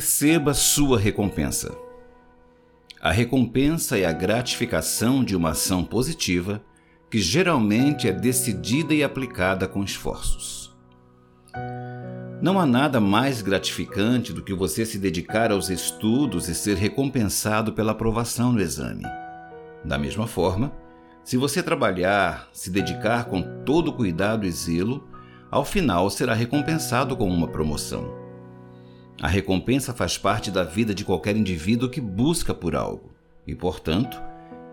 Receba sua recompensa. A recompensa é a gratificação de uma ação positiva que geralmente é decidida e aplicada com esforços. Não há nada mais gratificante do que você se dedicar aos estudos e ser recompensado pela aprovação no exame. Da mesma forma, se você trabalhar, se dedicar com todo cuidado e zelo, ao final será recompensado com uma promoção. A recompensa faz parte da vida de qualquer indivíduo que busca por algo e, portanto,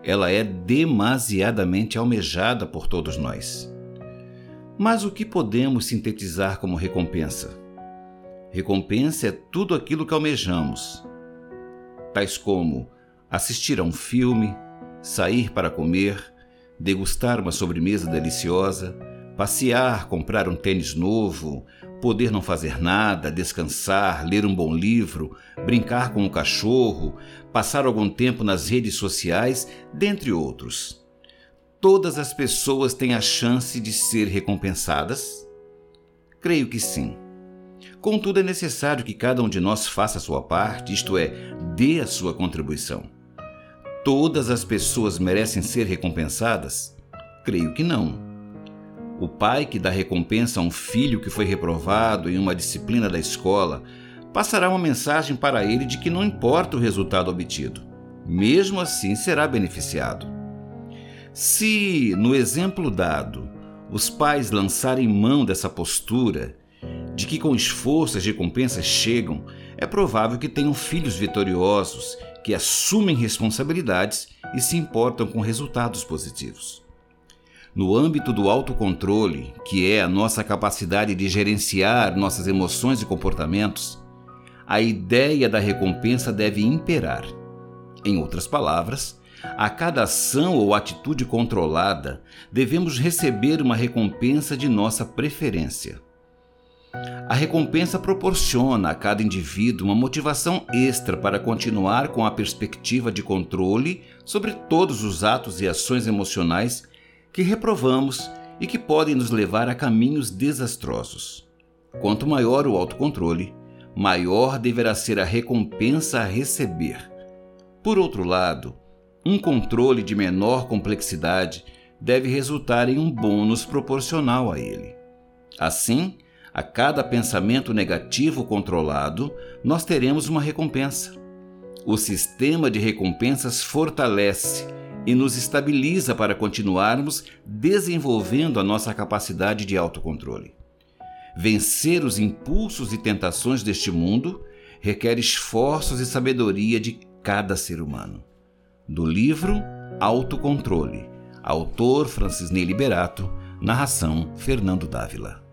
ela é demasiadamente almejada por todos nós. Mas o que podemos sintetizar como recompensa? Recompensa é tudo aquilo que almejamos, tais como assistir a um filme, sair para comer, degustar uma sobremesa deliciosa, passear, comprar um tênis novo, poder não fazer nada, descansar, ler um bom livro, brincar com o cachorro, passar algum tempo nas redes sociais, dentre outros. Todas as pessoas têm a chance de ser recompensadas? Creio que sim. Contudo, é necessário que cada um de nós faça a sua parte, isto é, dê a sua contribuição. Todas as pessoas merecem ser recompensadas? Creio que não. O pai que dá recompensa a um filho que foi reprovado em uma disciplina da escola passará uma mensagem para ele de que não importa o resultado obtido, mesmo assim será beneficiado. Se, no exemplo dado, os pais lançarem mão dessa postura, de que com esforço as recompensas chegam, é provável que tenham filhos vitoriosos que assumem responsabilidades e se importam com resultados positivos. No âmbito do autocontrole, que é a nossa capacidade de gerenciar nossas emoções e comportamentos, a ideia da recompensa deve imperar. Em outras palavras, a cada ação ou atitude controlada, devemos receber uma recompensa de nossa preferência. A recompensa proporciona a cada indivíduo uma motivação extra para continuar com a perspectiva de controle sobre todos os atos e ações emocionais que reprovamos e que podem nos levar a caminhos desastrosos. Quanto maior o autocontrole, maior deverá ser a recompensa a receber. Por outro lado, um controle de menor complexidade deve resultar em um bônus proporcional a ele. Assim, a cada pensamento negativo controlado, nós teremos uma recompensa. O sistema de recompensas fortalece e nos estabiliza para continuarmos desenvolvendo a nossa capacidade de autocontrole. Vencer os impulsos e tentações deste mundo requer esforços e sabedoria de cada ser humano. Do livro Autocontrole, autor Francisney Liberato, narração Fernando Dávila.